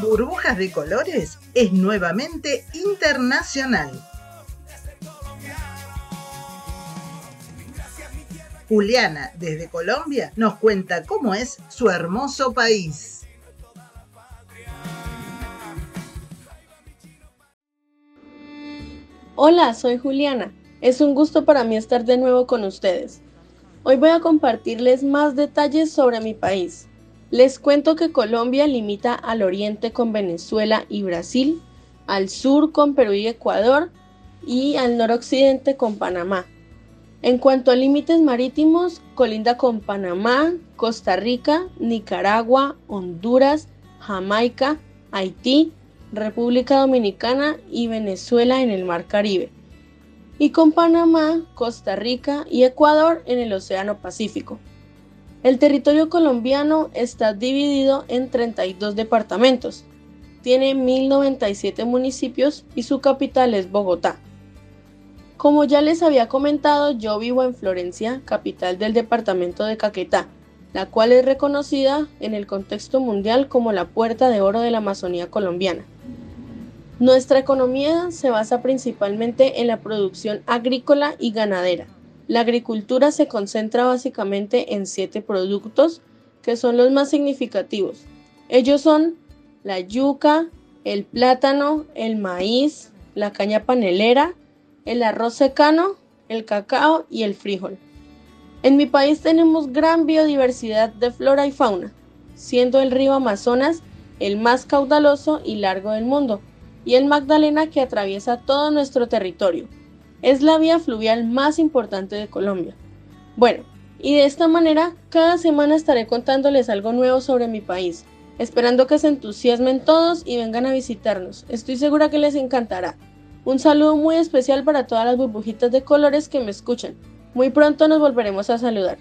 Burbujas de Colores es nuevamente internacional. Juliana, desde Colombia, nos cuenta cómo es su hermoso país. Hola, soy Juliana. Es un gusto para mí estar de nuevo con ustedes. Hoy voy a compartirles más detalles sobre mi país. Les cuento que Colombia limita al oriente con Venezuela y Brasil, al sur con Perú y Ecuador y al noroccidente con Panamá. En cuanto a límites marítimos, colinda con Panamá, Costa Rica, Nicaragua, Honduras, Jamaica, Haití, República Dominicana y Venezuela en el Mar Caribe y con Panamá, Costa Rica y Ecuador en el Océano Pacífico. El territorio colombiano está dividido en 32 departamentos. Tiene 1097 municipios y su capital es Bogotá. Como ya les había comentado, yo vivo en Florencia, capital del departamento de Caquetá, la cual es reconocida en el contexto mundial como la puerta de oro de la Amazonía colombiana. Nuestra economía se basa principalmente en la producción agrícola y ganadera. La agricultura se concentra básicamente en siete productos que son los más significativos. Ellos son la yuca, el plátano, el maíz, la caña panelera, el arroz secano, el cacao y el frijol. En mi país tenemos gran biodiversidad de flora y fauna, siendo el río Amazonas el más caudaloso y largo del mundo, y el Magdalena que atraviesa todo nuestro territorio. Es la vía fluvial más importante de Colombia. Bueno, y de esta manera cada semana estaré contándoles algo nuevo sobre mi país, esperando que se entusiasmen todos y vengan a visitarnos. Estoy segura que les encantará. Un saludo muy especial para todas las burbujitas de colores que me escuchan. Muy pronto nos volveremos a saludar.